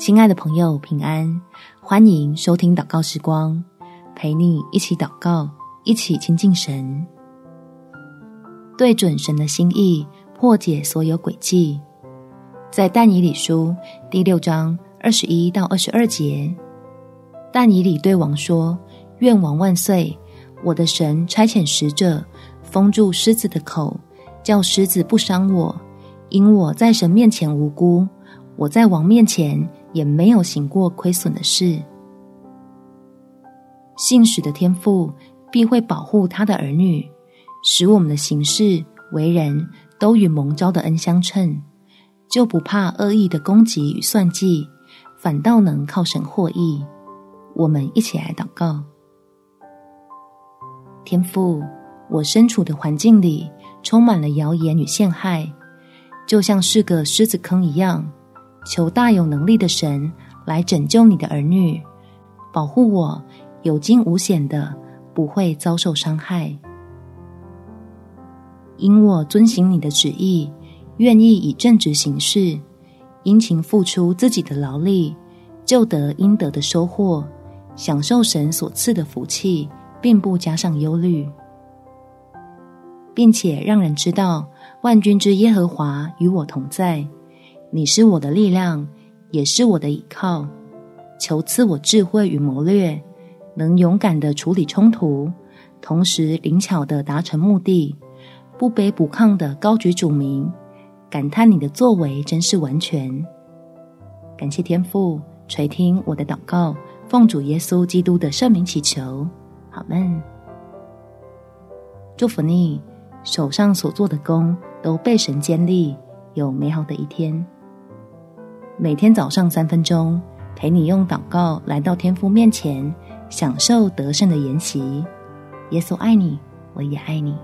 亲爱的朋友，平安！欢迎收听祷告时光，陪你一起祷告，一起亲近神，对准神的心意，破解所有诡计。在但以理书第六章二十一到二十二节，但以理对王说：“愿王万岁！我的神差遣使者封住狮子的口，叫狮子不伤我，因我在神面前无辜，我在王面前。”也没有行过亏损的事。信使的天赋必会保护他的儿女，使我们的行事为人都与蒙召的恩相称，就不怕恶意的攻击与算计，反倒能靠神获益。我们一起来祷告：天父，我身处的环境里充满了谣言与陷害，就像是个狮子坑一样。求大有能力的神来拯救你的儿女，保护我有惊无险的，不会遭受伤害。因我遵行你的旨意，愿意以正直行事，殷勤付出自己的劳力，就得应得的收获，享受神所赐的福气，并不加上忧虑，并且让人知道万军之耶和华与我同在。你是我的力量，也是我的依靠。求赐我智慧与谋略，能勇敢的处理冲突，同时灵巧的达成目的，不卑不亢的高举主名。感叹你的作为真是完全。感谢天父垂听我的祷告，奉主耶稣基督的圣名祈求，好们。祝福你手上所做的工都被神建立，有美好的一天。每天早上三分钟，陪你用祷告来到天父面前，享受得胜的筵席。耶稣爱你，我也爱你。